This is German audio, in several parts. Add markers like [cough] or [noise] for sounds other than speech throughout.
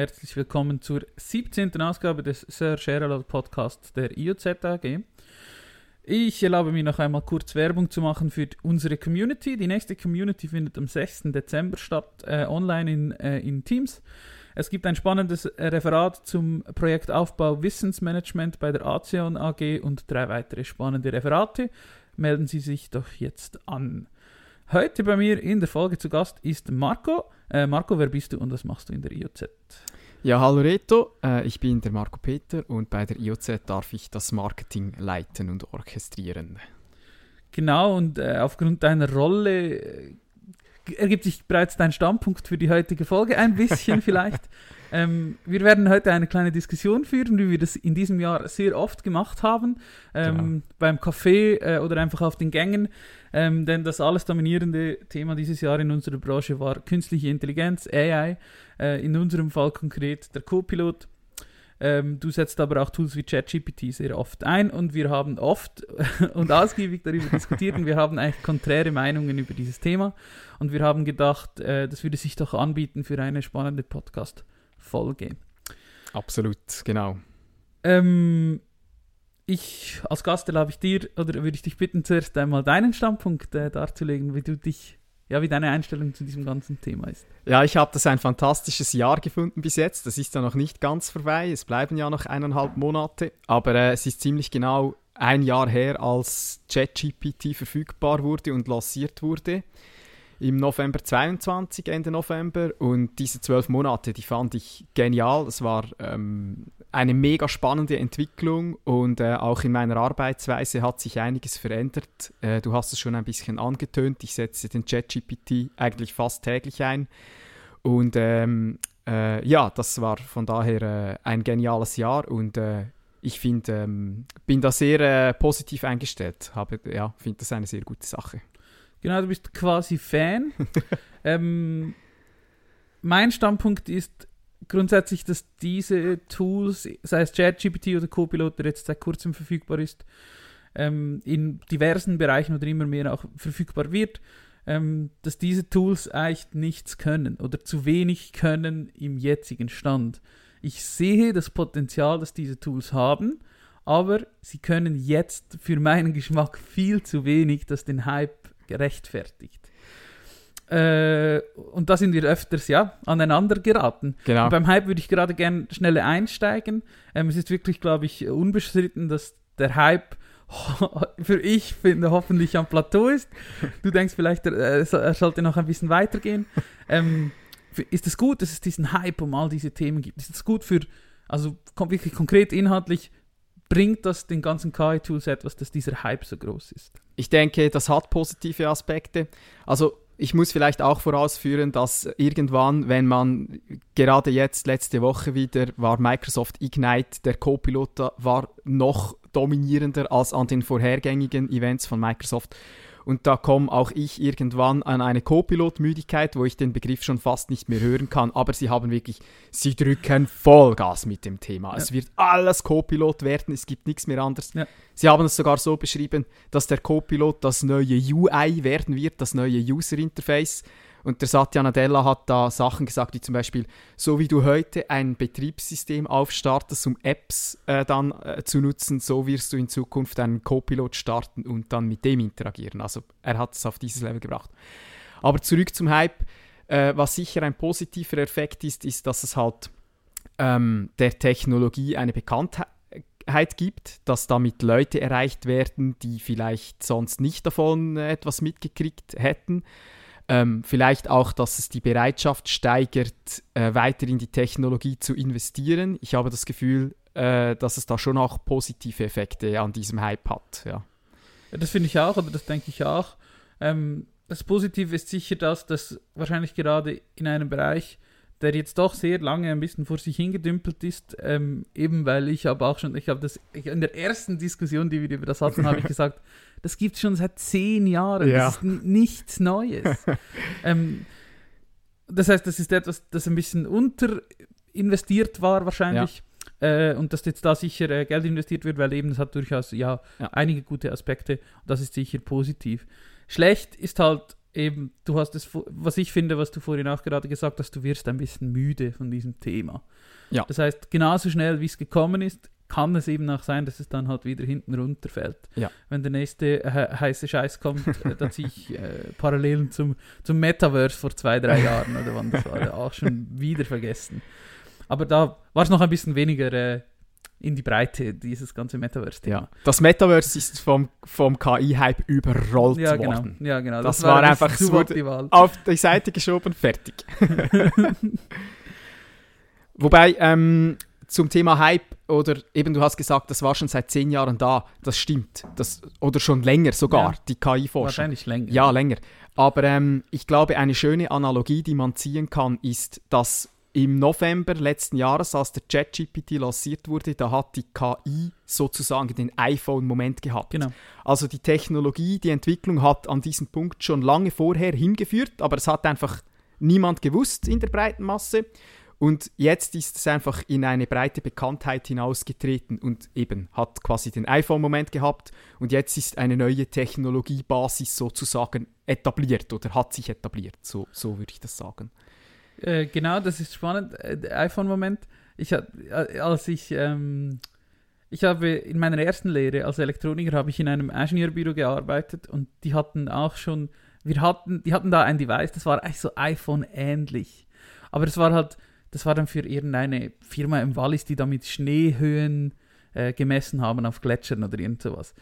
Herzlich willkommen zur 17. Ausgabe des Sir Sherlock Podcasts der IOZ AG. Ich erlaube mir noch einmal kurz Werbung zu machen für unsere Community. Die nächste Community findet am 6. Dezember statt, äh, online in, äh, in Teams. Es gibt ein spannendes Referat zum Projekt Aufbau Wissensmanagement bei der Azeon AG und drei weitere spannende Referate. Melden Sie sich doch jetzt an. Heute bei mir in der Folge zu Gast ist Marco. Äh, Marco, wer bist du und was machst du in der IOZ? Ja, hallo Reto, äh, ich bin der Marco Peter und bei der IOZ darf ich das Marketing leiten und orchestrieren. Genau, und äh, aufgrund deiner Rolle äh, ergibt sich bereits dein Standpunkt für die heutige Folge ein bisschen [laughs] vielleicht. Ähm, wir werden heute eine kleine Diskussion führen, wie wir das in diesem Jahr sehr oft gemacht haben, ähm, genau. beim Café äh, oder einfach auf den Gängen. Ähm, denn das alles dominierende Thema dieses Jahr in unserer Branche war künstliche Intelligenz, AI, äh, in unserem Fall konkret der Co-Pilot. Ähm, du setzt aber auch Tools wie ChatGPT sehr oft ein und wir haben oft [laughs] und ausgiebig darüber diskutiert und wir haben eigentlich konträre Meinungen über dieses Thema und wir haben gedacht, äh, das würde sich doch anbieten für eine spannende Podcast-Folge. Absolut, genau. Ähm, ich als Gast erlaube ich dir, oder würde ich dich bitten, zuerst einmal deinen Standpunkt äh, darzulegen, wie du dich, ja, wie deine Einstellung zu diesem ganzen Thema ist. Ja, ich habe das ein fantastisches Jahr gefunden bis jetzt. Das ist ja noch nicht ganz vorbei. Es bleiben ja noch eineinhalb Monate. Aber äh, es ist ziemlich genau ein Jahr her, als ChatGPT verfügbar wurde und lanciert wurde im November 22, Ende November. Und diese zwölf Monate, die fand ich genial. Es war ähm, eine mega spannende Entwicklung und äh, auch in meiner Arbeitsweise hat sich einiges verändert. Äh, du hast es schon ein bisschen angetönt. Ich setze den ChatGPT eigentlich fast täglich ein. Und ähm, äh, ja, das war von daher äh, ein geniales Jahr und äh, ich finde, ähm, bin da sehr äh, positiv eingestellt. Habe, ja, finde das eine sehr gute Sache. Genau, du bist quasi Fan. [laughs] ähm, mein Standpunkt ist grundsätzlich, dass diese Tools, sei es ChatGPT oder Copilot, der jetzt seit kurzem verfügbar ist, ähm, in diversen Bereichen oder immer mehr auch verfügbar wird, ähm, dass diese Tools eigentlich nichts können oder zu wenig können im jetzigen Stand. Ich sehe das Potenzial, das diese Tools haben, aber sie können jetzt für meinen Geschmack viel zu wenig, das den Hype gerechtfertigt. Äh, und da sind wir öfters ja aneinander geraten. Genau. Und beim Hype würde ich gerade gerne schnell einsteigen. Ähm, es ist wirklich, glaube ich, unbestritten, dass der Hype [laughs] für ich finde hoffentlich am Plateau ist. Du denkst vielleicht, er, er sollte noch ein bisschen weitergehen. Ähm, ist es gut, dass es diesen Hype um all diese Themen gibt? Ist es gut für, also wirklich konkret inhaltlich, bringt das den ganzen KI-Tools etwas, dass dieser Hype so groß ist? Ich denke, das hat positive Aspekte. Also ich muss vielleicht auch vorausführen, dass irgendwann, wenn man gerade jetzt letzte Woche wieder war Microsoft Ignite, der Co-Pilot war noch dominierender als an den vorhergängigen Events von Microsoft. Und da komme auch ich irgendwann an eine Co-Pilot-Müdigkeit, wo ich den Begriff schon fast nicht mehr hören kann. Aber sie haben wirklich, sie drücken Vollgas mit dem Thema. Ja. Es wird alles Co-Pilot werden, es gibt nichts mehr anderes. Ja. Sie haben es sogar so beschrieben, dass der Co-Pilot das neue UI werden wird, das neue User Interface. Und der Satya Nadella hat da Sachen gesagt, wie zum Beispiel, so wie du heute ein Betriebssystem aufstartest, um Apps äh, dann äh, zu nutzen, so wirst du in Zukunft einen Copilot starten und dann mit dem interagieren. Also er hat es auf dieses Level gebracht. Aber zurück zum Hype. Äh, was sicher ein positiver Effekt ist, ist, dass es halt ähm, der Technologie eine Bekanntheit gibt, dass damit Leute erreicht werden, die vielleicht sonst nicht davon etwas mitgekriegt hätten. Ähm, vielleicht auch, dass es die Bereitschaft steigert, äh, weiter in die Technologie zu investieren. Ich habe das Gefühl, äh, dass es da schon auch positive Effekte an diesem Hype hat. Ja, ja das finde ich auch, oder das denke ich auch. Ähm, das Positive ist sicher das, dass wahrscheinlich gerade in einem Bereich, der jetzt doch sehr lange ein bisschen vor sich hingedümpelt ist, ähm, eben weil ich habe auch schon, ich habe das ich, in der ersten Diskussion, die wir über das hatten, habe ich [laughs] gesagt, das gibt es schon seit zehn Jahren. Ja. Das ist nichts Neues. [laughs] ähm, das heißt, das ist etwas, das ein bisschen unterinvestiert war wahrscheinlich. Ja. Äh, und dass jetzt da sicher äh, Geld investiert wird, weil eben das hat durchaus ja, ja. einige gute Aspekte. Und das ist sicher positiv. Schlecht ist halt eben, du hast es, was ich finde, was du vorhin auch gerade gesagt hast, du wirst ein bisschen müde von diesem Thema. Ja. Das heißt, genauso schnell wie es gekommen ist, kann es eben auch sein, dass es dann halt wieder hinten runterfällt. Ja. Wenn der nächste äh, heiße Scheiß kommt, äh, da ziehe ich äh, Parallelen zum, zum Metaverse vor zwei, drei Jahren oder wann das war, [laughs] auch schon wieder vergessen. Aber da war es noch ein bisschen weniger äh, in die Breite, dieses ganze Metaverse-Thema. Ja. Das Metaverse ist vom, vom KI-Hype überrollt Ja, genau. worden. Ja, genau. Das war ein einfach suboptimal. Auf die Seite geschoben, fertig. [laughs] Wobei, ähm, zum Thema Hype, oder eben du hast gesagt, das war schon seit zehn Jahren da, das stimmt. Das, oder schon länger sogar, Ja. die KI-Forschung. Wahrscheinlich länger. Ja, länger. Aber ähm, ich glaube, eine schöne Analogie, die man ziehen kann, ist, dass im November letzten Jahres, als der ChatGPT lanciert wurde, da hat die KI sozusagen den iPhone-Moment gehabt. Genau. Also die Technologie, die Entwicklung hat an diesen Punkt schon lange vorher hingeführt, aber es hat einfach niemand gewusst in der breiten Masse. Und jetzt ist es einfach in eine breite Bekanntheit hinausgetreten und eben hat quasi den iPhone-Moment gehabt und jetzt ist eine neue Technologiebasis sozusagen etabliert oder hat sich etabliert. So, so würde ich das sagen. Äh, genau, das ist spannend. Äh, der iPhone-Moment. Ich äh, als ich, ähm, ich habe in meiner ersten Lehre als Elektroniker habe ich in einem Ingenieurbüro gearbeitet und die hatten auch schon, wir hatten, die hatten da ein Device, das war eigentlich so iPhone-ähnlich. Aber es war halt, das war dann für irgendeine Firma im Wallis, die damit Schneehöhen äh, gemessen haben auf Gletschern oder irgend sowas.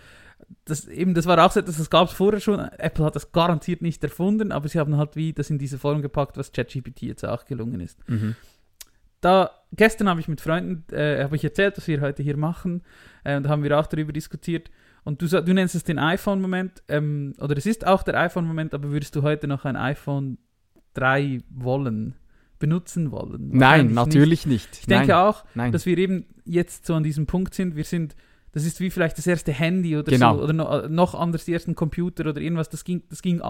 Das, eben, das war auch so etwas, das gab es vorher schon. Apple hat das garantiert nicht erfunden, aber sie haben halt wie das in diese Form gepackt, was ChatGPT jetzt auch gelungen ist. Da, gestern habe ich mit Freunden, äh, habe ich erzählt, was wir heute hier machen, äh, und da haben wir auch darüber diskutiert. Und du, du nennst es den iPhone-Moment, ähm, oder es ist auch der iPhone-Moment, aber würdest du heute noch ein iPhone 3 wollen, benutzen wollen? Nein, Wahrscheinlich nicht. natürlich nicht. Ich denke Nein. auch, Nein. dass wir eben jetzt so an diesem Punkt sind. Wir sind, das ist wie vielleicht das erste Handy oder Genau. so, oder no, noch anders die ersten Computer oder irgendwas. Das ging, das ging,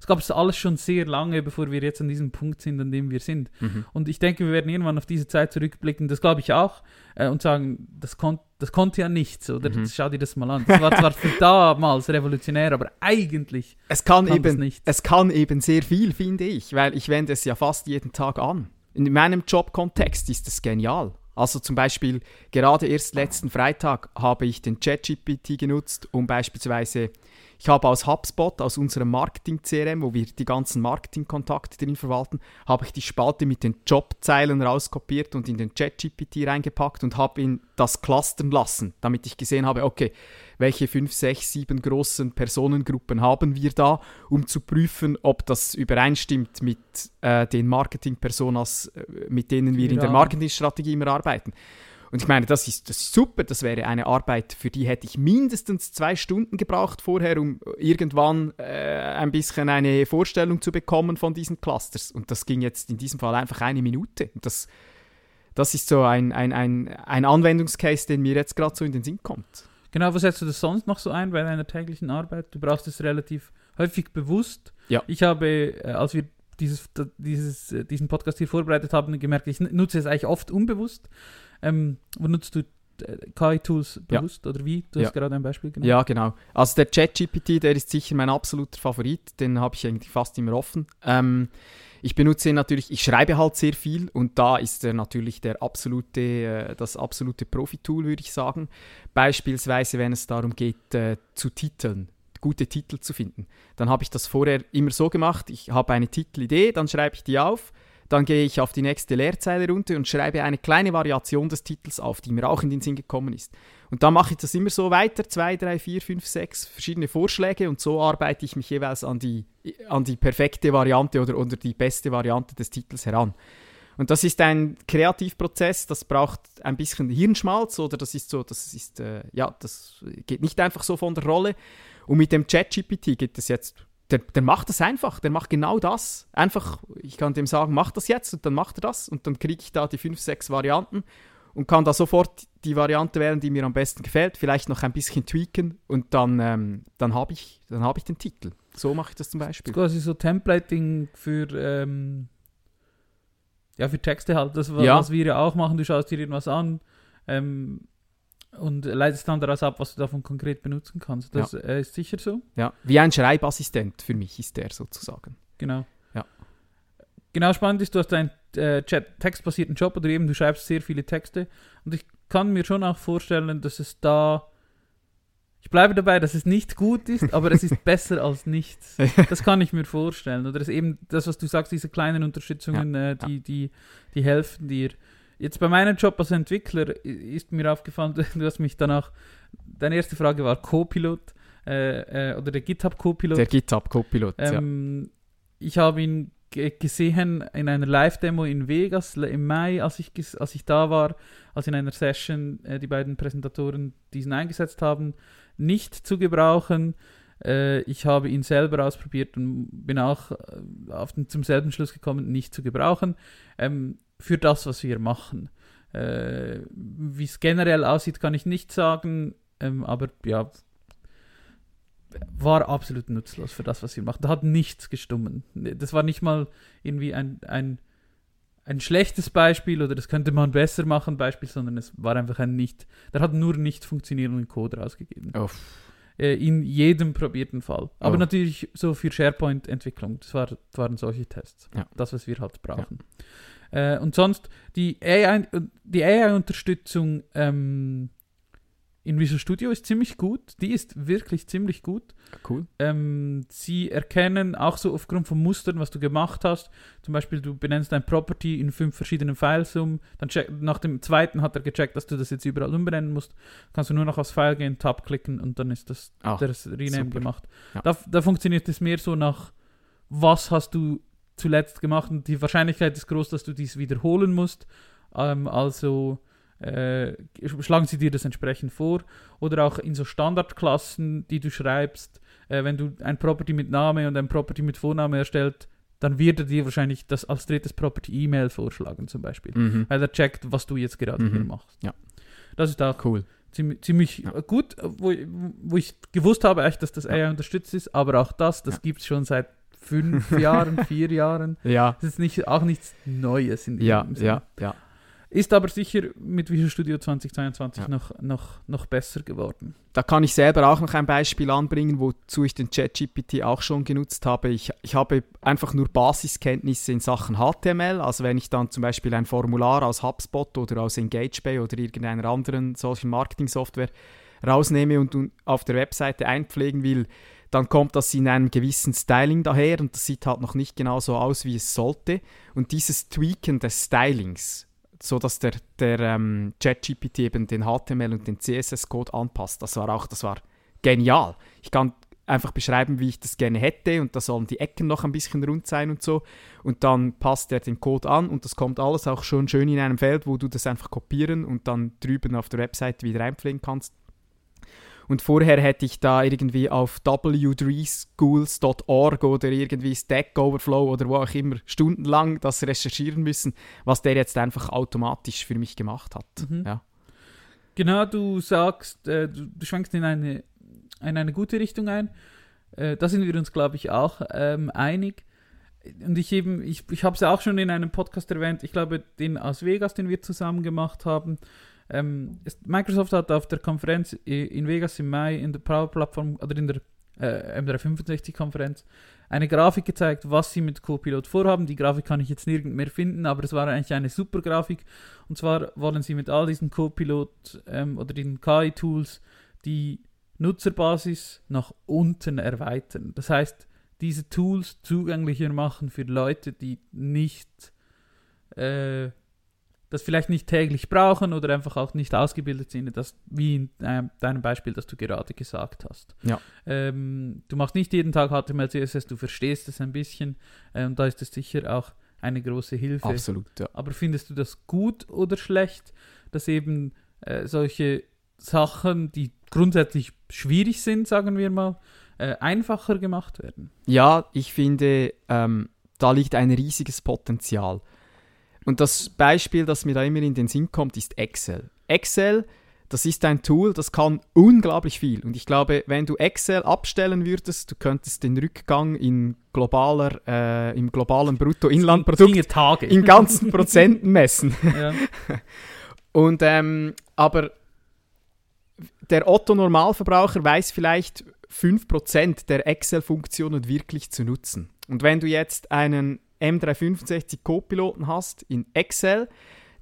es gab es alles schon sehr lange, bevor wir jetzt an diesem Punkt sind, an dem wir sind. Mhm. Und ich denke, wir werden irgendwann auf diese Zeit zurückblicken, das glaube ich auch, äh, und sagen, das, kon das konnte ja nichts, oder? Mhm. Schau dir das mal an. Das war zwar für damals revolutionär, aber eigentlich Es kann, kann das eben, nicht. es kann eben sehr viel, finde ich, weil ich wende es ja fast jeden Tag an. In meinem Jobkontext ist es genial. Also zum Beispiel, gerade erst letzten Freitag habe ich den ChatGPT genutzt, um beispielsweise, ich habe aus HubSpot, aus unserem Marketing-CRM, wo wir die ganzen Marketingkontakte drin verwalten, habe ich die Spalte mit den Jobzeilen rauskopiert und in den ChatGPT reingepackt und habe ihn das clustern lassen, damit ich gesehen habe, okay, welche fünf, sechs, sieben großen Personengruppen haben wir da, um zu prüfen, ob das übereinstimmt mit äh, den Marketing-Personas, äh, mit denen wir in der Ja. Marketingstrategie immer arbeiten. Und ich meine, das ist, das ist super, das wäre eine Arbeit, für die hätte ich mindestens zwei Stunden gebraucht vorher, um irgendwann äh, ein bisschen eine Vorstellung zu bekommen von diesen Clusters. Und das ging jetzt in diesem Fall einfach eine Minute. Und das, das ist so ein, ein, ein, ein Anwendungscase, den mir jetzt gerade so in den Sinn kommt. Genau, was setzt du das sonst noch so ein bei deiner täglichen Arbeit? Du brauchst es relativ häufig bewusst. Ja. Ich habe, äh, als wir dieses, dieses, äh, diesen Podcast hier vorbereitet haben, gemerkt, ich nutze es eigentlich oft unbewusst. Ähm, wo nutzt du äh, KI-Tools Ja. bewusst oder wie? Du Ja. hast gerade ein Beispiel genannt. Ja, genau. Also der ChatGPT, der ist sicher mein absoluter Favorit. Den habe ich eigentlich fast immer offen. Ähm, ich benutze ihn natürlich, ich schreibe halt sehr viel und da ist er natürlich der absolute, äh, das absolute Profi-Tool, würde ich sagen. Beispielsweise, wenn es darum geht, äh, zu titeln, gute Titel zu finden. Dann habe ich das vorher immer so gemacht, ich habe eine Titelidee, dann schreibe ich die auf, dann gehe ich auf die nächste Leerzeile runter und schreibe eine kleine Variation des Titels auf, die mir auch in den Sinn gekommen ist. Und dann mache ich das immer so weiter, zwei, drei, vier, fünf, sechs verschiedene Vorschläge und so arbeite ich mich jeweils an die, an die perfekte Variante oder, oder die beste Variante des Titels heran. Und das ist ein Kreativprozess, das braucht ein bisschen Hirnschmalz oder das ist so, das ist, äh, ja, das geht nicht einfach so von der Rolle. Und mit dem ChatGPT geht es jetzt, der, der macht das einfach, der macht genau das. Einfach, ich kann dem sagen, mach das jetzt und dann macht er das und dann kriege ich da die fünf, sechs Varianten und kann da sofort die Variante wählen, die mir am besten gefällt, vielleicht noch ein bisschen tweaken und dann, ähm, dann habe ich, dann hab ich den Titel. So mache ich das zum Das Beispiel. ist quasi so Templating für, ähm, ja, für Texte halt. Das, wa- Ja. was wir ja auch machen. Du schaust dir irgendwas an, ähm, und leitest dann daraus ab, was du davon konkret benutzen kannst. Das äh, ist sicher so. Ja, wie ein Schreibassistent für mich ist der sozusagen. Genau. Ja. Genau spannend ist, du hast einen äh, Chat- textbasierten Job oder eben du schreibst sehr viele Texte und ich kann mir schon auch vorstellen, dass es da ich bleibe dabei, dass es nicht gut ist, [laughs] aber es ist besser als nichts. Das kann ich mir vorstellen. Oder es eben das, was du sagst, diese kleinen Unterstützungen, äh, die, die, die helfen dir. Jetzt bei meinem Job als Entwickler ist mir aufgefallen, [laughs] du hast mich danach, deine erste Frage war Copilot äh, äh, oder der GitHub Copilot. Der GitHub Copilot, ja. Ähm, Ich habe ihn ge- gesehen in einer Live-Demo in Vegas im Mai, als ich, als ich da war, als in einer Session äh, die beiden Präsentatoren diesen eingesetzt haben, nicht zu gebrauchen. Äh, ich habe ihn selber ausprobiert und bin auch äh, auf den, zum selben Schluss gekommen, nicht zu gebrauchen. Ähm, für das, was wir machen. Äh, Wie es generell aussieht, kann ich nicht sagen, ähm, aber ja, war absolut nutzlos für das, was wir machen. Da hat nichts gestummen. Das war nicht mal irgendwie ein, ein, ein schlechtes Beispiel oder das könnte man besser machen Beispiel, sondern es war einfach ein nicht, der hat nur nicht funktionierenden Code rausgegeben. Oh, Äh, in jedem probierten Fall. Aber Oh. natürlich so für SharePoint-Entwicklung. Das, war, das waren solche Tests. Ja. Das, was wir halt brauchen. Äh, und sonst die AI, die AI-Unterstützung ähm, in Visual Studio ist ziemlich gut. Die ist wirklich ziemlich gut. cool. Ähm, sie erkennen auch so aufgrund von Mustern, was du gemacht hast. Zum Beispiel, du benennst ein Property in fünf verschiedenen Files um. Dann check, nach dem zweiten hat er gecheckt, dass du das jetzt überall umbenennen musst. Kannst du nur noch aufs File gehen, Tab klicken und dann ist das Ah, das Rename super. gemacht. Ja. Da, da funktioniert es mehr so nach, was hast du zuletzt gemacht und die Wahrscheinlichkeit ist groß, dass du dies wiederholen musst. Ähm, also äh, schlagen sie dir das entsprechend vor. Oder auch in so Standardklassen, die du schreibst, äh, wenn du ein Property mit Name und ein Property mit Vorname erstellt, dann wird er dir wahrscheinlich das als drittes Property E-Mail vorschlagen zum Beispiel. Mhm. Weil er checkt, was du jetzt gerade Mhm. hier machst. Ja. Das ist auch Cool. ziemlich, ziemlich Ja. gut, wo, wo ich gewusst habe, echt, dass das Ja. AI unterstützt ist, aber auch das, das Ja. gibt es schon seit fünf [laughs] Jahren, vier Jahren. Ja, Das ist nicht, auch nichts Neues in ja, Sinne. ja, ja. Ist aber sicher mit Visual Studio 2022 Ja. noch, noch, noch besser geworden. Da kann ich selber auch noch ein Beispiel anbringen, wozu ich den ChatGPT auch schon genutzt habe. Ich, ich habe einfach nur Basiskenntnisse in Sachen HTML. Also wenn ich dann zum Beispiel ein Formular aus HubSpot oder aus EngageBay oder irgendeiner anderen solchen Marketing-Software rausnehme und un- auf der Webseite einpflegen will, dann kommt das in einem gewissen Styling daher und das sieht halt noch nicht genau so aus, wie es sollte. Und dieses Tweaken des Stylings, so dass der, der ähm, ChatGPT eben den HTML und den CSS-Code anpasst. Das war auch, das war genial. Ich kann einfach beschreiben, wie ich das gerne hätte und da sollen die Ecken noch ein bisschen rund sein und so. Und dann passt er den Code an und das kommt alles auch schon schön in einem Feld, wo du das einfach kopieren und dann drüben auf der Webseite wieder einpflegen kannst. Und vorher hätte ich da irgendwie auf w3schools.org oder irgendwie Stack Overflow oder wo auch immer stundenlang das recherchieren müssen, was der jetzt einfach automatisch für mich gemacht hat. Mhm. Ja. Genau, du sagst, äh, du, du schwenkst in eine, in eine gute Richtung ein. Äh, da sind wir uns, glaube ich, auch ähm, einig. Und ich eben, ich, ich habe es ja auch schon in einem Podcast erwähnt, ich glaube, den aus Vegas, den wir zusammen gemacht haben. Ähm, es, Microsoft hat auf der Konferenz in Vegas im Mai in der Power-Plattform oder in der äh, M365-Konferenz eine Grafik gezeigt, was sie mit Copilot vorhaben. Die Grafik kann ich jetzt nirgend mehr finden, aber es war eigentlich eine super Grafik. Und zwar wollen sie mit all diesen Copilot ähm, oder den KI-Tools die Nutzerbasis nach unten erweitern. Das heißt, diese Tools zugänglicher machen für Leute, die nicht äh, das vielleicht nicht täglich brauchen oder einfach auch nicht ausgebildet sind, das, wie in ähm, deinem Beispiel, das du gerade gesagt hast. Ja. Ähm, du machst nicht jeden Tag HTML, CSS, du verstehst es ein bisschen äh, und da ist es sicher auch eine große Hilfe. Absolut, ja. Aber findest du das gut oder schlecht, dass eben äh, solche Sachen, die grundsätzlich schwierig sind, sagen wir mal, äh, einfacher gemacht werden? Ja, ich finde, ähm, da liegt ein riesiges Potenzial. Und das Beispiel, das mir da immer in den Sinn kommt, ist Excel. Excel, das ist ein Tool, das kann unglaublich viel. Und ich glaube, wenn du Excel abstellen würdest, du könntest den Rückgang in globaler, äh, im globalen Bruttoinlandprodukt in ganzen Prozenten [laughs] messen. ja. [laughs] Und ähm, aber der Otto-Normalverbraucher weiß vielleicht 5% der Excel-Funktionen wirklich zu nutzen. Und wenn du jetzt einen M365 Co-Piloten hast in Excel,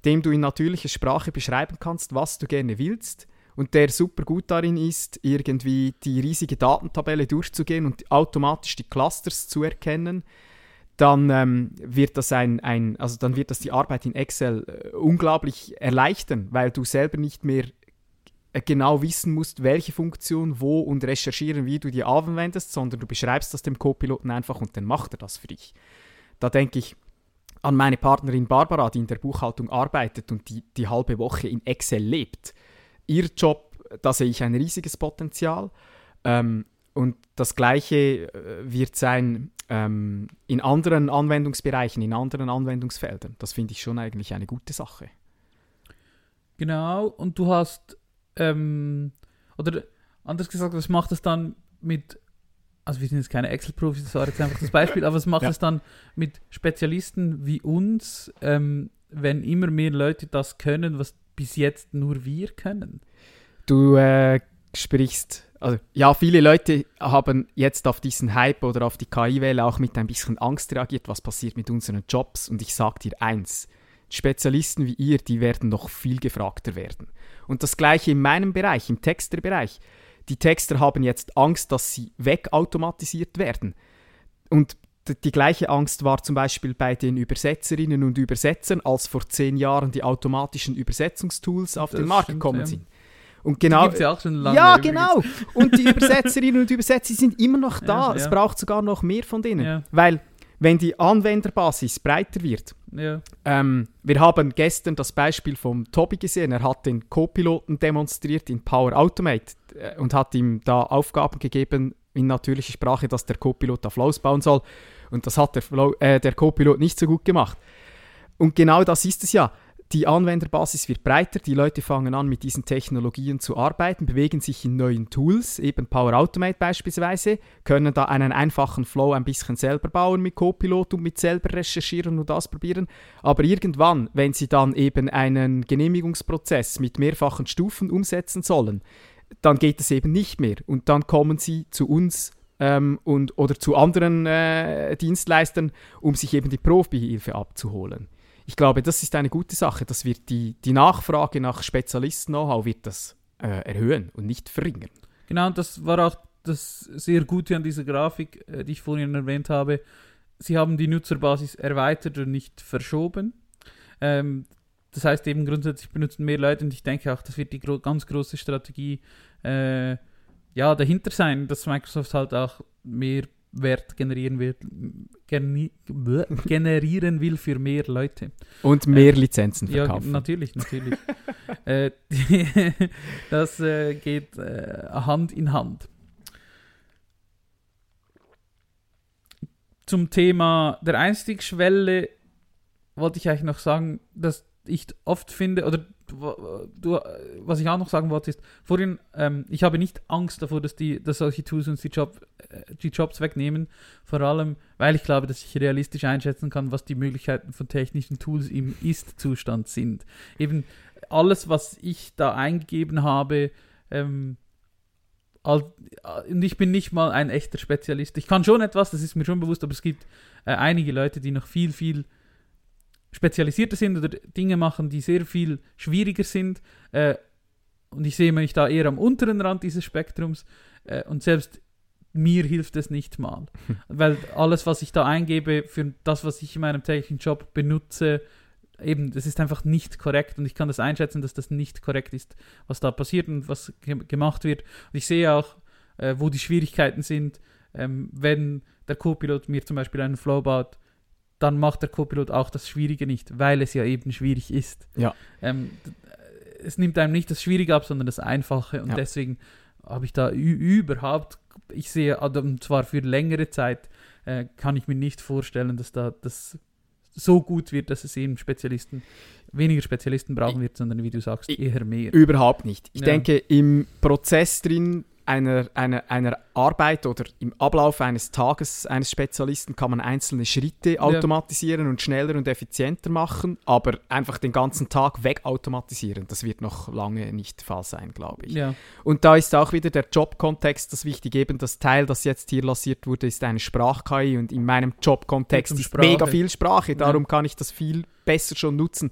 dem du in natürlicher Sprache beschreiben kannst, was du gerne willst, und der super gut darin ist, irgendwie die riesige Datentabelle durchzugehen und automatisch die Clusters zu erkennen, dann ähm, wird das ein, ein, also dann wird das die Arbeit in Excel äh, unglaublich erleichtern, weil du selber nicht mehr äh, genau wissen musst, welche Funktion wo und recherchieren, wie du die anwendest, sondern du beschreibst das dem Co-Piloten einfach und dann macht er das für dich. Da denke ich an meine Partnerin Barbara, die in der Buchhaltung arbeitet und die die halbe Woche in Excel lebt ihr Job, da sehe ich ein riesiges Potenzial. Ähm, und das Gleiche äh, wird sein ähm, in anderen Anwendungsbereichen, in anderen Anwendungsfeldern. Das finde ich schon eigentlich eine gute Sache. Genau, und du hast, ähm, oder anders gesagt, was macht es dann mit, also wir sind jetzt keine Excel-Profis, das war jetzt einfach das Beispiel, aber was macht [laughs] ja. es dann mit Spezialisten wie uns, ähm, wenn immer mehr Leute das können, was bis jetzt nur wir können. Du äh, sprichst, also ja, viele Leute haben jetzt auf diesen Hype oder auf die KI-Welle auch mit ein bisschen Angst reagiert, was passiert mit unseren Jobs. Und ich sage dir eins, Spezialisten wie ihr, die werden noch viel gefragter werden. Und das gleiche in meinem Bereich, im Texterbereich. Die Texter haben jetzt Angst, dass sie wegautomatisiert werden. Und die gleiche Angst war zum Beispiel bei den Übersetzerinnen und Übersetzern, als vor zehn Jahren die automatischen Übersetzungstools auf das den Markt gekommen ja. sind. Und genau, die ja auch schon lange. Ja, genau. Und die Übersetzerinnen und Übersetzer sind immer noch [laughs] da. Ja, es braucht sogar noch mehr von denen. Weil, wenn die Anwenderbasis breiter wird, ähm, wir haben gestern das Beispiel vom Tobi gesehen. Er hat den Co-Piloten demonstriert in Power Automate äh, und hat ihm da Aufgaben gegeben in natürlicher Sprache, dass der Co-Pilot da Flows bauen soll. Und das hat der, äh, der Co-Pilot nicht so gut gemacht. Und genau das ist es ja. Die Anwenderbasis wird breiter, die Leute fangen an, mit diesen Technologien zu arbeiten, bewegen sich in neuen Tools, eben Power Automate beispielsweise, können da einen einfachen Flow ein bisschen selber bauen mit Copilot und mit selber recherchieren und ausprobieren. Aber irgendwann, wenn sie dann eben einen Genehmigungsprozess mit mehrfachen Stufen umsetzen sollen, dann geht es eben nicht mehr. Und dann kommen sie zu uns ähm, und, oder zu anderen äh, Dienstleistern, um sich eben die Profihilfe abzuholen. Ich glaube, das ist eine gute Sache. Das wird die, die Nachfrage nach Spezialisten-Know-how wird das äh, erhöhen und nicht verringern. Genau, das war auch das sehr Gute an dieser Grafik, äh, die ich vorhin erwähnt habe. Sie haben die Nutzerbasis erweitert und nicht verschoben. Ähm, das heißt eben grundsätzlich benutzen mehr Leute und ich denke auch, das wird die gro ganz große Strategie äh, ja, dahinter sein, dass Microsoft halt auch mehr Wert generieren wird, generieren will für mehr Leute. Und mehr äh, Lizenzen verkaufen. Ja, natürlich, natürlich. [laughs] äh, [laughs] das äh, geht äh, Hand in Hand. Zum Thema der Einstiegsschwelle wollte ich eigentlich noch sagen, dass ich oft finde, oder du, was ich auch noch sagen wollte, ist, vorhin, ähm, ich habe nicht Angst davor, dass, die, dass solche Tools uns die, Job, äh, die Jobs wegnehmen, vor allem, weil ich glaube, dass ich realistisch einschätzen kann, was die Möglichkeiten von technischen Tools im Ist-Zustand sind. Eben alles, was ich da eingegeben habe, ähm, und ich bin nicht mal ein echter Spezialist. Ich kann schon etwas, das ist mir schon bewusst, aber es gibt äh, einige Leute, die noch viel, viel spezialisierter sind oder Dinge machen, die sehr viel schwieriger sind. Äh, und ich sehe mich da eher am unteren Rand dieses Spektrums. Äh, und selbst mir hilft es nicht mal. [laughs] Weil alles, was ich da eingebe für das, was ich in meinem täglichen Job benutze, eben, das ist einfach nicht korrekt und ich kann das einschätzen, dass das nicht korrekt ist, was da passiert und was ge gemacht wird. Und ich sehe auch, äh, wo die Schwierigkeiten sind, ähm, wenn der Co-Pilot mir zum Beispiel einen Flow baut, dann macht der Copilot auch das Schwierige nicht, weil es ja eben schwierig ist. Ja. Ähm, es nimmt einem nicht das Schwierige ab, sondern das Einfache. Und ja. deswegen habe ich da überhaupt, ich sehe, und zwar für längere Zeit, äh, kann ich mir nicht vorstellen, dass da das so gut wird, dass es eben Spezialisten, weniger Spezialisten brauchen wird, sondern wie du sagst, eher mehr. Überhaupt nicht. Ich ja. denke, im Prozess drin einer, einer, einer Arbeit oder im Ablauf eines Tages eines Spezialisten kann man einzelne Schritte automatisieren und schneller und effizienter machen, aber einfach den ganzen Tag wegautomatisieren, das wird noch lange nicht der Fall sein, glaube ich. Ja. Und da ist auch wieder der Jobkontext das Wichtige. Eben das Teil, das jetzt hier lanciert wurde, ist eine Sprach-KI und in meinem Jobkontext ist mega viel Sprache. Darum Ja. kann ich das viel besser schon nutzen,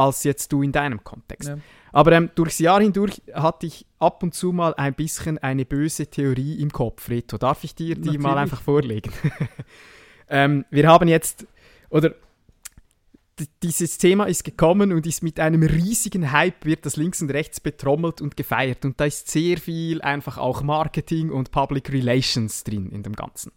als jetzt du in deinem Kontext. Ja. Aber ähm, durchs Jahr hindurch hatte ich ab und zu mal ein bisschen eine böse Theorie im Kopf, Reto. Darf ich dir die mal Natürlich. einfach vorlegen? [laughs] ähm, wir haben jetzt, oder dieses Thema ist gekommen und ist mit einem riesigen Hype, wird das links und rechts betrommelt und gefeiert. Und da ist sehr viel einfach auch Marketing und Public Relations drin in dem Ganzen.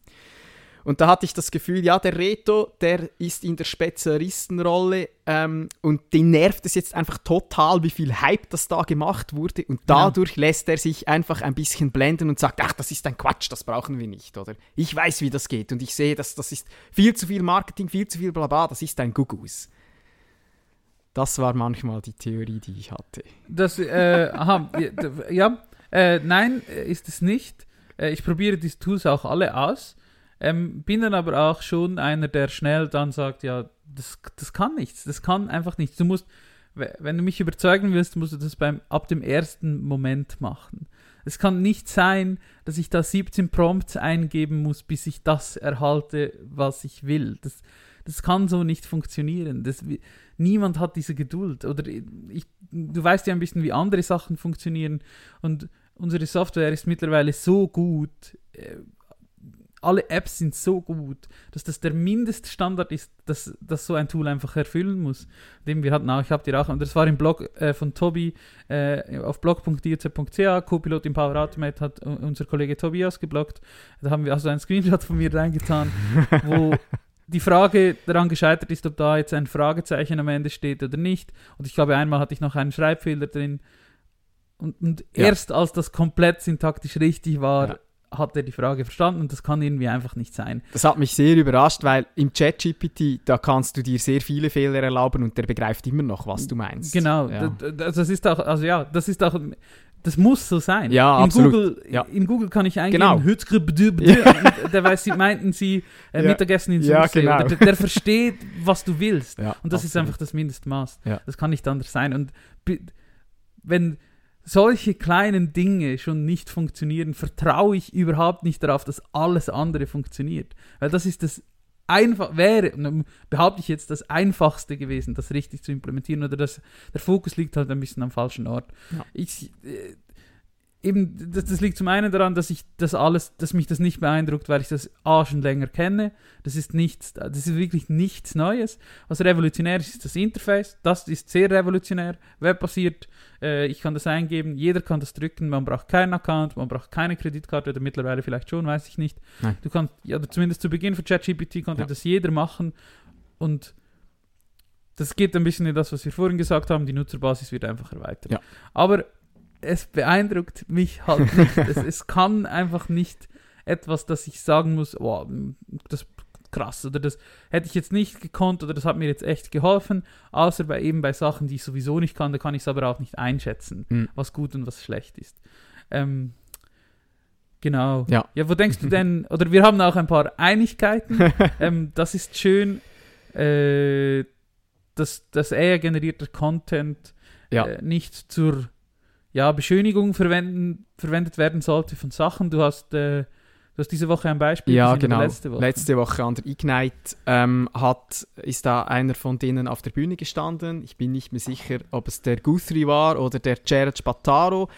Und da hatte ich das Gefühl, ja, der Reto, der ist in der Spezialistenrolle ähm, und den nervt es jetzt einfach total, wie viel Hype das da gemacht wurde. Und dadurch lässt er sich einfach ein bisschen blenden und sagt, ach, das ist ein Quatsch, das brauchen wir nicht. Oder ich weiß, wie das geht und ich sehe, dass das ist viel zu viel Marketing, viel zu viel Blabla, das ist ein Gugus. Das war manchmal die Theorie, die ich hatte. Das, äh, aha, ja, ja, äh, nein, äh, ist es nicht. Äh, ich probiere diese Tools auch alle aus. Ähm, bin dann aber auch schon einer, der schnell dann sagt, ja, das, das kann nichts, das kann einfach nichts. Du musst, we- wenn du mich überzeugen willst, musst du das beim, ab dem ersten Moment machen. Es kann nicht sein, dass ich da 17 Prompts eingeben muss, bis ich das erhalte, was ich will. Das, das kann so nicht funktionieren. Das, niemand hat diese Geduld. Oder ich, du weißt ja ein bisschen, wie andere Sachen funktionieren. Und unsere Software ist mittlerweile so gut. Alle Apps sind so gut, dass das der Mindeststandard ist, dass, dass so ein Tool einfach erfüllen muss. Dem wir hatten auch, ich habe dir auch, und das war im Blog äh, von Tobi äh, auf blog.dirz.ch, Copilot im Power Automate hat unser Kollege Tobias geblockt. Da haben wir also einen Screenshot von mir reingetan, [laughs] wo die Frage daran gescheitert ist, ob da jetzt ein Fragezeichen am Ende steht oder nicht. Und ich glaube, einmal hatte ich noch einen Schreibfehler drin. Und, und Ja. erst als das komplett syntaktisch richtig war, Ja. Hat er die Frage verstanden und das kann irgendwie einfach nicht sein. Das hat mich sehr überrascht, weil im ChatGPT, da kannst du dir sehr viele Fehler erlauben und der begreift immer noch, was du meinst. Genau, Ja. d- d- das ist auch, also ja, das ist auch, das muss so sein. Ja, in absolut. Google, Ja. in Google kann ich eingeben, Genau. [laughs] Und der weiß, sie meinten sie äh, Ja. Mittagessen in Ja, genau. Der, der versteht, was du willst. Ja, Und das ist absolut. einfach das Mindestmaß. Ja. Das kann nicht anders sein. Und wenn solche kleinen Dinge schon nicht funktionieren, vertraue ich überhaupt nicht darauf, dass alles andere funktioniert. Weil das ist das einfach wäre, behaupte ich jetzt, das einfachste gewesen, das richtig zu implementieren oder das, der Fokus liegt halt ein bisschen am falschen Ort. Ja. Ich, äh, eben, das, das liegt zum einen daran, dass ich das alles, dass mich das nicht beeindruckt, weil ich das A schon länger kenne. Das ist nichts, das ist wirklich nichts Neues. Was revolutionär ist, ist das Interface. Das ist sehr revolutionär, webbasiert. Äh, ich kann das eingeben, jeder kann das drücken. Man braucht keinen Account, man braucht keine Kreditkarte oder mittlerweile vielleicht schon, weiß ich nicht. Nein. Du kannst, ja, zumindest zu Beginn von ChatGPT konnte Ja. das jeder machen und das geht ein bisschen in das, was wir vorhin gesagt haben. Die Nutzerbasis wird einfach erweitert. Ja. Aber es beeindruckt mich halt nicht. es, [laughs] es kann einfach nicht etwas, dass ich sagen muss, oh, das ist krass oder das hätte ich jetzt nicht gekonnt oder das hat mir jetzt echt geholfen, außer bei eben bei Sachen, die ich sowieso nicht kann, da kann ich es aber auch nicht einschätzen, Mhm. was gut und was schlecht ist. Ähm, genau. Ja. Ja, wo denkst du denn, [laughs] oder wir haben auch ein paar Einigkeiten, ähm, das ist schön, äh, dass, dass AI-generierter Content Ja. äh, nicht zur ja, Beschönigung verwenden, verwendet werden sollte von Sachen. Du hast, äh, du hast diese Woche ein Beispiel Ja, genau. letzte Woche. Letzte Woche an der Ignite ähm, hat, ist da einer von denen auf der Bühne gestanden. Ich bin nicht mehr sicher, ob es der Guthrie war oder der Jared Spataro.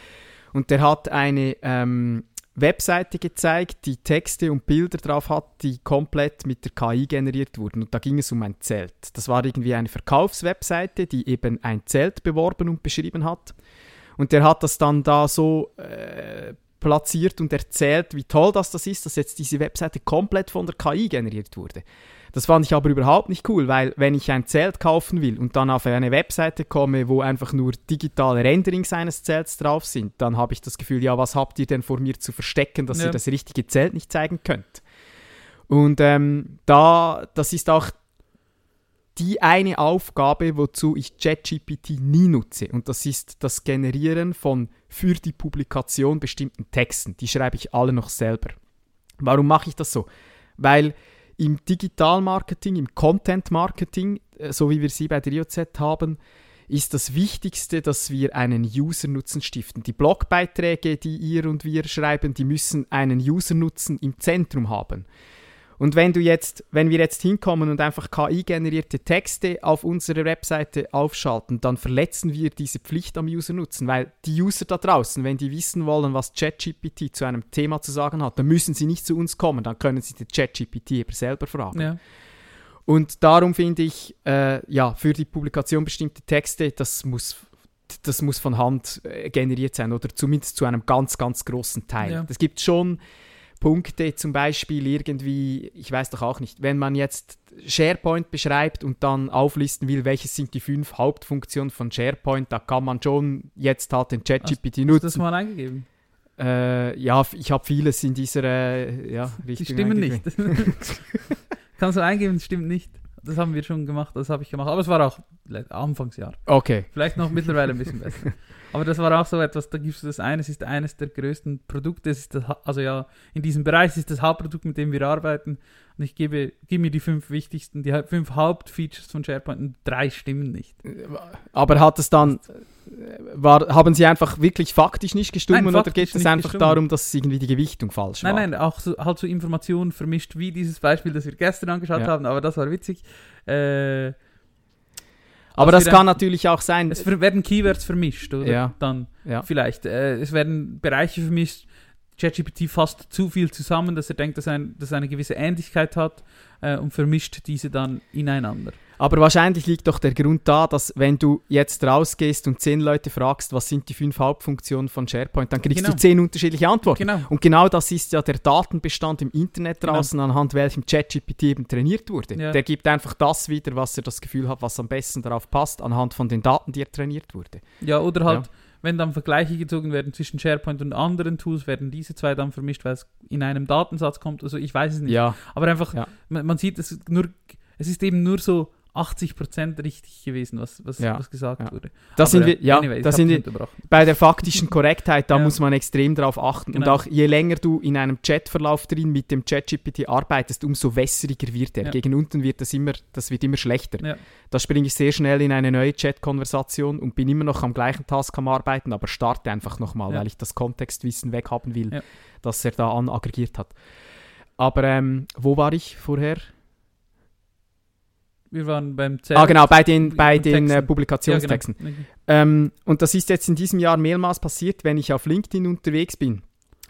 Und der hat eine ähm, Webseite gezeigt, die Texte und Bilder drauf hat, die komplett mit der KI generiert wurden. Und da ging es um ein Zelt. Das war irgendwie eine Verkaufswebseite, die eben ein Zelt beworben und beschrieben hat. Und der hat das dann da so äh, platziert und erzählt, wie toll das, das ist, dass jetzt diese Webseite komplett von der KI generiert wurde. Das fand ich aber überhaupt nicht cool, weil wenn ich ein Zelt kaufen will und dann auf eine Webseite komme, wo einfach nur digitale Renderings eines Zelts drauf sind, dann habe ich das Gefühl, ja, was habt ihr denn vor mir zu verstecken, dass Ja. ihr das richtige Zelt nicht zeigen könnt? Und ähm, da, das ist auch die eine Aufgabe, wozu ich ChatGPT nie nutze. Und das ist das Generieren von für die Publikation bestimmten Texten. Die schreibe ich alle noch selber. Warum mache ich das so? Weil im Digitalmarketing, im Content Marketing, äh, so wie wir sie bei der IOZ haben, ist das Wichtigste, dass wir einen User-Nutzen stiften. Die Blogbeiträge, die ihr und wir schreiben, die müssen einen User-Nutzen im Zentrum haben. Und wenn du jetzt, wenn wir jetzt hinkommen und einfach KI-generierte Texte auf unserer Webseite aufschalten, dann verletzen wir diese Pflicht am User-Nutzen, weil die User da draußen, wenn die wissen wollen, was ChatGPT zu einem Thema zu sagen hat, dann müssen sie nicht zu uns kommen, dann können sie den ChatGPT eben selber fragen. Ja. Und darum finde ich, äh, ja, für die Publikation bestimmte Texte, das muss, das muss von Hand äh, generiert sein oder zumindest zu einem ganz, ganz großen Teil. Ja. Es gibt schon Punkte, zum Beispiel irgendwie, ich weiß doch auch nicht, wenn man jetzt SharePoint beschreibt und dann auflisten will, welches sind die fünf Hauptfunktionen von SharePoint, da kann man schon jetzt halt den ChatGPT Hast du das nutzen. mal eingegeben? Äh, ja, ich habe vieles in dieser äh, ja, Die Richtung stimmen eingegeben. nicht. [laughs] Kannst du eingeben, das stimmt nicht. Das haben wir schon gemacht, das habe ich gemacht. Aber es war auch Anfangsjahr. Okay. Vielleicht noch mittlerweile ein bisschen besser. [laughs] Aber das war auch so etwas, da gibst du das eine, es ist eines der größten Produkte, es ist das, also ja, in diesem Bereich es ist das Hauptprodukt, mit dem wir arbeiten. Und ich gebe, gebe mir die fünf wichtigsten, die fünf Hauptfeatures von SharePoint und drei stimmen nicht. Aber hat es dann, war, haben sie einfach wirklich faktisch nicht gestimmt Nein, oder geht es einfach gestimmt. darum, dass irgendwie die Gewichtung falsch war? Nein, nein, auch so, halt so Informationen vermischt, wie dieses Beispiel, das wir gestern angeschaut Ja. haben, aber das war witzig. Äh, Aber dass das kann natürlich auch sein. es werden Keywords vermischt, oder? Ja. Dann Ja. vielleicht. Äh, es werden Bereiche vermischt. ChatGPT fasst zu viel zusammen, dass er denkt, dass, ein, dass er eine gewisse Ähnlichkeit hat äh, und vermischt diese dann ineinander. Aber wahrscheinlich liegt doch der Grund da, dass wenn du jetzt rausgehst und zehn Leute fragst, was sind die fünf Hauptfunktionen von SharePoint, dann kriegst Genau. du zehn unterschiedliche Antworten. Genau. Und genau das ist ja der Datenbestand im Internet Genau. draußen, anhand welchem ChatGPT eben trainiert wurde. Ja. Der gibt einfach das wieder, was er das Gefühl hat, was am besten darauf passt, anhand von den Daten, die er trainiert wurde. Ja, oder halt, wenn dann Vergleiche gezogen werden zwischen SharePoint und anderen Tools, werden diese zwei dann vermischt, weil es in einem Datensatz kommt. Also ich weiß es nicht. Ja, Aber einfach, Ja. man, man sieht, es nur, es ist eben nur so 80% richtig gewesen, was, was, Ja. was gesagt Ja. wurde. da Aber, sind wir, ja, anyway, ich da hab sind wir bei der faktischen Korrektheit, da [laughs] Ja. muss man extrem drauf achten. Und Genau. auch je länger du in einem Chatverlauf drin mit dem ChatGPT arbeitest, umso wässriger wird er. Gegen unten wird das immer, das wird immer schlechter. Da springe ich sehr schnell in eine neue Chat-Konversation und bin immer noch am gleichen Task am Arbeiten, aber starte einfach nochmal, weil ich das Kontextwissen weghaben will, das er da an aggregiert hat. Aber ähm, wo war ich vorher? Wir waren beim Zelt. Ah, genau, bei den, bei den äh, Texten. Publikationstexten. Ja, genau. Ähm, und das ist jetzt in diesem Jahr mehrmals passiert, wenn ich auf LinkedIn unterwegs bin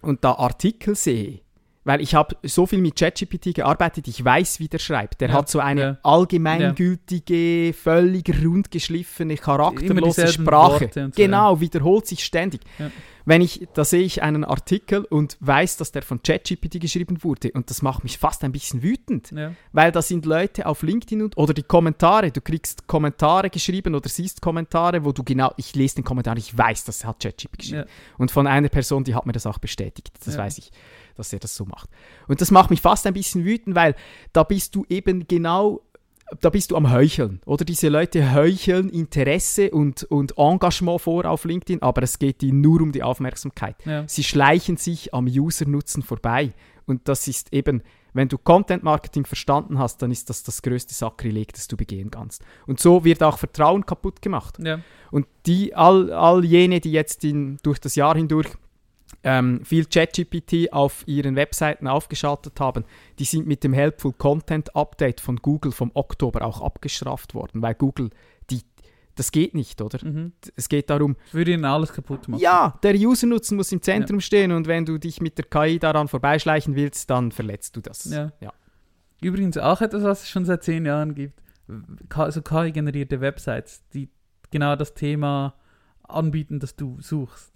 und da Artikel sehe. Weil ich habe so viel mit ChatGPT gearbeitet, ich weiß, wie der schreibt. Der Ja, hat so eine ja. allgemeingültige, völlig rundgeschliffene, charakterlose Sprache. Worte so, genau, wiederholt sich ständig. Wenn ich, da sehe ich einen Artikel und weiß, dass der von ChatGPT geschrieben wurde und das macht mich fast ein bisschen wütend. Ja. Weil da sind Leute auf LinkedIn und, oder die Kommentare, du kriegst Kommentare geschrieben oder siehst Kommentare, wo du genau, ich lese den Kommentar, ich weiß, das hat ChatGPT geschrieben. Ja. Und von einer Person, die hat mir das auch bestätigt, das Ja. weiß ich, dass er das so macht. Und das macht mich fast ein bisschen wütend, weil da bist du eben genau, da bist du am Heucheln. Oder diese Leute heucheln Interesse und, und Engagement vor auf LinkedIn, aber es geht ihnen nur um die Aufmerksamkeit. Ja. Sie schleichen sich am User-Nutzen vorbei. Und das ist eben, wenn du Content-Marketing verstanden hast, dann ist das das größte Sakrileg, das du begehen kannst. Und so wird auch Vertrauen kaputt gemacht. Ja. Und die, all, all jene, die jetzt in, durch das Jahr hindurch ähm, viel ChatGPT auf ihren Webseiten aufgeschaltet haben, die sind mit dem Helpful Content Update von Google vom Oktober auch abgestraft worden, weil Google, die, das geht nicht, oder? Mhm. Es geht darum, Das würde ihnen alles kaputt machen. ja, der User-Nutzen muss im Zentrum stehen und wenn du dich mit der KI daran vorbeischleichen willst, dann verletzt du das. Ja. Ja. Übrigens auch etwas, was es schon seit zehn Jahren gibt. K- So KI-generierte Websites, die genau das Thema anbieten, das du suchst.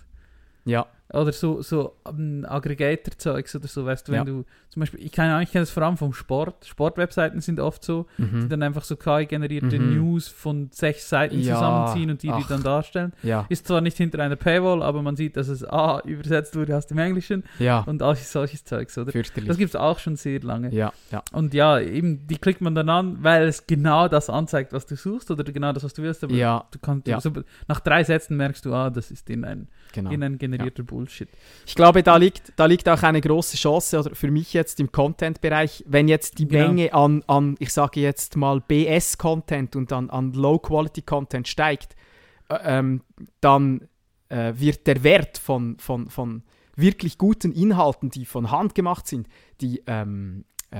ja. Oder so, so um, Aggregator-Zeugs oder so, weißt du, wenn Ja. du zum Beispiel, ich kann eigentlich kenne das vor allem vom Sport. Sportwebseiten sind oft so, die Mhm. dann einfach so KI-generierte Mhm. News von sechs Seiten Ja, zusammenziehen und die, die dann darstellen. Ja, Ist zwar nicht hinter einer Paywall, aber man sieht, dass es A übersetzt wurde aus dem Englischen ja, und all solches Zeugs, oder? Das gibt es auch schon sehr lange. ja, ja. Und ja, eben, die klickt man dann an, weil es genau das anzeigt, was du suchst oder genau das, was du willst. Aber Ja, du kannst, ja. so, nach drei Sätzen merkst du, ah, das ist in ein, genau. in ein generierter Bullshit. Ich glaube, da liegt, da liegt auch eine große Chance, oder für mich jetzt im Content-Bereich, wenn jetzt die Genau. Menge an, an, ich sage jetzt mal, BS-Content und an, an Low-Quality-Content steigt, äh, ähm, dann äh, wird der Wert von, von, von wirklich guten Inhalten, die von Hand gemacht sind, die ähm, äh,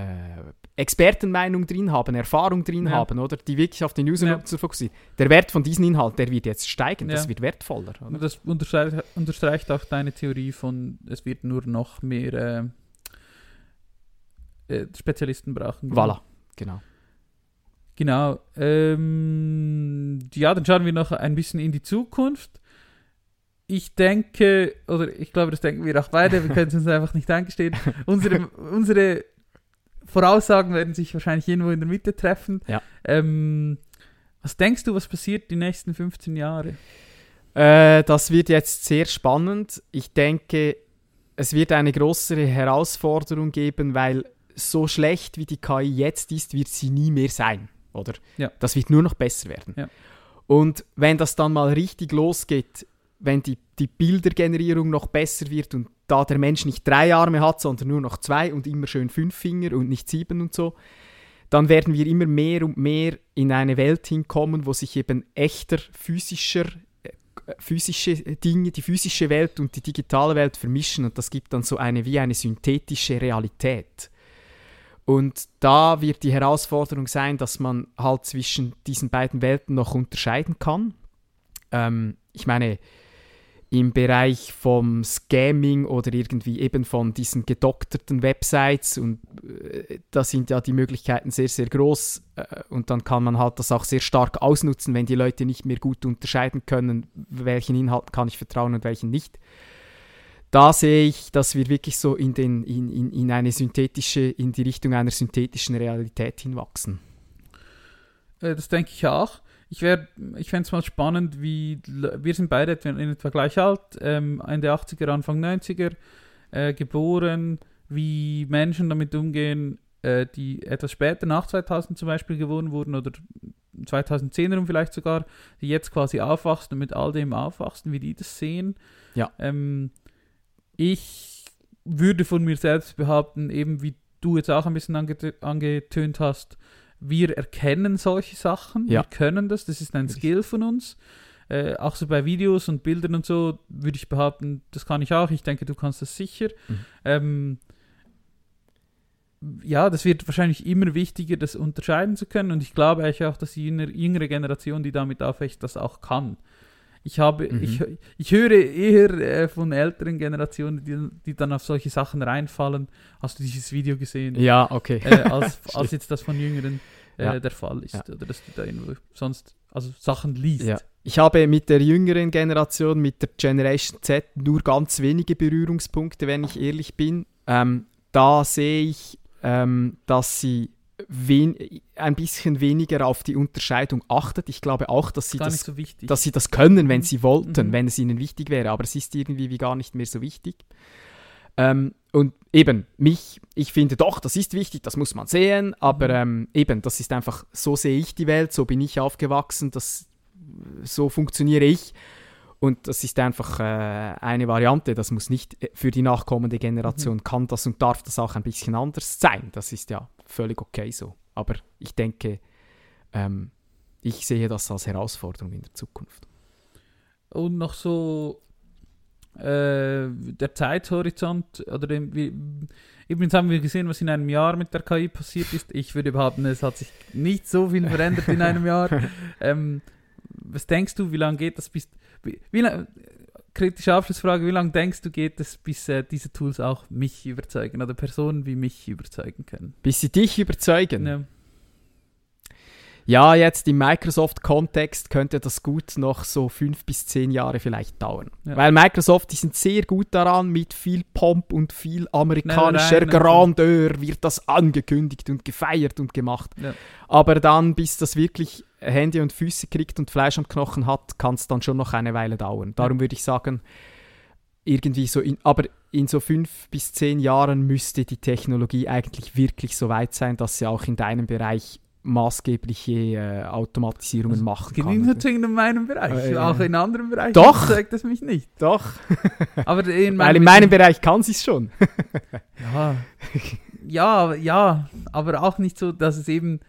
Expertenmeinung drin haben, Erfahrung drin Ja. haben, oder die wirklich auf den User Ja. zu fokussieren. Der Wert von diesen Inhalten, der wird jetzt steigen, das Ja. wird wertvoller. Oder? Das unterstreicht, unterstreicht auch deine Theorie von, es wird nur noch mehr äh, äh, Spezialisten brauchen. Voilà, genau. Genau. Ähm, ja, dann schauen wir noch ein bisschen in die Zukunft. Ich denke, oder ich glaube, das denken wir auch beide, wir können es uns einfach nicht eingestehen. [laughs] Unsere, unsere Voraussagen werden sich wahrscheinlich irgendwo in der Mitte treffen. Ja. Ähm, was denkst du, was passiert die nächsten 15 Jahre? Äh, das wird jetzt sehr spannend. Ich denke, es wird eine größere Herausforderung geben, weil so schlecht wie die KI jetzt ist, wird sie nie mehr sein, oder? Ja. Das wird nur noch besser werden. Ja. Und wenn das dann mal richtig losgeht, wenn die, die Bildergenerierung noch besser wird und da der Mensch nicht drei Arme hat, sondern nur noch zwei und immer schön fünf Finger und nicht sieben und so, dann werden wir immer mehr und mehr in eine Welt hinkommen, wo sich eben echter physischer äh, physische Dinge, die physische Welt und die digitale Welt vermischen und das gibt dann so eine wie eine synthetische Realität. Und da wird die Herausforderung sein, dass man halt zwischen diesen beiden Welten noch unterscheiden kann. Ähm, ich meine, im Bereich vom Scamming oder irgendwie eben von diesen gedokterten Websites und äh, da sind ja die Möglichkeiten sehr, sehr groß äh, und dann kann man halt das auch sehr stark ausnutzen, wenn die Leute nicht mehr gut unterscheiden können, welchen Inhalten kann ich vertrauen und welchen nicht. Da sehe ich, dass wir wirklich so in, den, in, in, in eine synthetische, in die Richtung einer synthetischen Realität hinwachsen. Äh, das denke ich auch. Ich, wär- ich fände es mal spannend, wie wir sind beide etwa- in etwa gleich alt, ähm, Ende 80er, Anfang 90er, äh, geboren, wie Menschen damit umgehen, äh, die etwas später, nach 2000 zum Beispiel geboren wurden oder 2010 rum vielleicht sogar, die jetzt quasi aufwachsen und mit all dem aufwachsen, wie die das sehen. Ja. Ähm, ich würde von mir selbst behaupten, eben wie du jetzt auch ein bisschen anget angetönt hast, wir erkennen solche Sachen, Ja. wir können das, das ist ein Skill von uns. Äh, auch so bei Videos und Bildern und so würde ich behaupten, das kann ich auch. Ich denke, du kannst das sicher. Mhm. Ähm, ja, das wird wahrscheinlich immer wichtiger, das unterscheiden zu können. Und ich glaube eigentlich auch, dass die jüngere, Generation, die damit aufwächst, das auch kann. Ich habe, Mhm. ich, ich höre eher äh, von älteren Generationen, die, die dann auf solche Sachen reinfallen. Hast du dieses Video gesehen? Ja, okay. Äh, als, [laughs] als jetzt das von Jüngeren äh, Ja. der Fall ist. Ja. Oder dass du da irgendwo sonst also Sachen liest. Ja. Ich habe mit der jüngeren Generation, mit der Generation Z, nur ganz wenige Berührungspunkte, wenn ich ehrlich bin. Ähm, da sehe ich, ähm, dass sie wen ein bisschen weniger auf die Unterscheidung achtet. Ich glaube auch, dass sie, das, so dass sie das können, wenn sie wollten, Mhm. wenn es ihnen wichtig wäre. Aber es ist irgendwie wie gar nicht mehr so wichtig. Ähm, und eben, mich, ich finde doch, das ist wichtig, das muss man sehen, aber Mhm. ähm, eben, das ist einfach, so sehe ich die Welt, so bin ich aufgewachsen, das, so funktioniere ich. Und das ist einfach äh, eine Variante, das muss nicht äh, für die nachkommende Generation, Mhm. kann das und darf das auch ein bisschen anders sein. Das ist ja völlig okay so. Aber ich denke, ähm, ich sehe das als Herausforderung in der Zukunft. Und noch so äh, der Zeithorizont oder dem, wie, übrigens haben wir gesehen, was in einem Jahr mit der KI passiert ist. Ich würde behaupten, es hat sich nicht so viel verändert in einem Jahr. [laughs] Ähm, was denkst du, wie lange geht das bis, wie, wie lang, kritische Abschlussfrage, wie lange denkst du geht es, bis äh, diese Tools auch mich überzeugen oder Personen wie mich überzeugen können? Bis sie dich überzeugen. Ja. Ja, jetzt im Microsoft-Kontext könnte das gut noch so fünf bis zehn Jahre vielleicht dauern. Ja. Weil Microsoft, die sind sehr gut daran, mit viel Pomp und viel amerikanischer Schnell rein, Grandeur wird das angekündigt und gefeiert und gemacht. Ja. Aber dann, bis das wirklich Hände und Füße kriegt und Fleisch am Knochen hat, kann es dann schon noch eine Weile dauern. Darum würde ich sagen, irgendwie so, in, aber in so fünf bis zehn Jahren müsste die Technologie eigentlich wirklich so weit sein, dass sie auch in deinem Bereich maßgebliche äh, Automatisierungen Also, machen kann. nicht nur zwingend in meinem Bereich, Äh, auch in anderen Bereichen Doch. zeigt es mich nicht. Doch, Aber in weil in meinem Bereich kann sie es schon. Ja, ja, ja, aber auch nicht so, dass es eben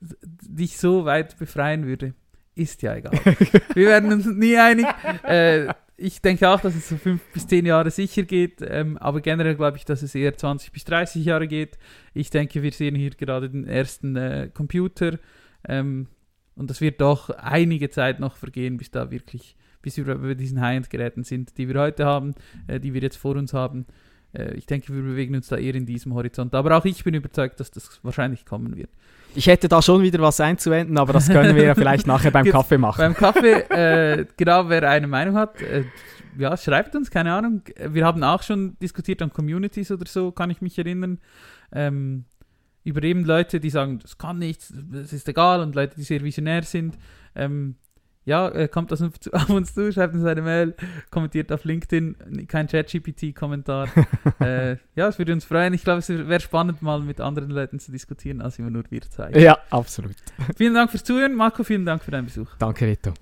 dich so weit befreien würde. Ist ja egal. [laughs] Wir werden uns nie einig. Äh, ich denke auch, dass es so fünf bis zehn Jahre sicher geht, ähm, aber generell glaube ich, dass es eher 20 bis 30 Jahre geht. Ich denke, wir sehen hier gerade den ersten äh, Computer ähm, und das wird doch einige Zeit noch vergehen, bis da wirklich, bis wir bei diesen High-End-Geräten sind, die wir heute haben, äh, die wir jetzt vor uns haben. Äh, ich denke, wir bewegen uns da eher in diesem Horizont. Aber auch ich bin überzeugt, dass das wahrscheinlich kommen wird. Ich hätte da schon wieder was einzuwenden, aber das können wir ja vielleicht nachher beim [laughs] Kaffee machen. Beim Kaffee, äh, genau, wer eine Meinung hat, äh, ja, schreibt uns, keine Ahnung. Wir haben auch schon diskutiert an Communities oder so, kann ich mich erinnern. Ähm, über eben Leute, die sagen, das kann nichts, das ist egal, und Leute, die sehr visionär sind. Ähm, ja, äh, kommt das [laughs] auf uns zu, schreibt uns eine Mail, kommentiert auf LinkedIn, kein Chat-GPT-Kommentar. [laughs] äh, ja, es würde uns freuen. Ich glaube, es wäre spannend, mal mit anderen Leuten zu diskutieren, als immer nur wir zwei. ja, absolut. Vielen Dank fürs Zuhören. Marco, vielen Dank für deinen Besuch. Danke, Rito.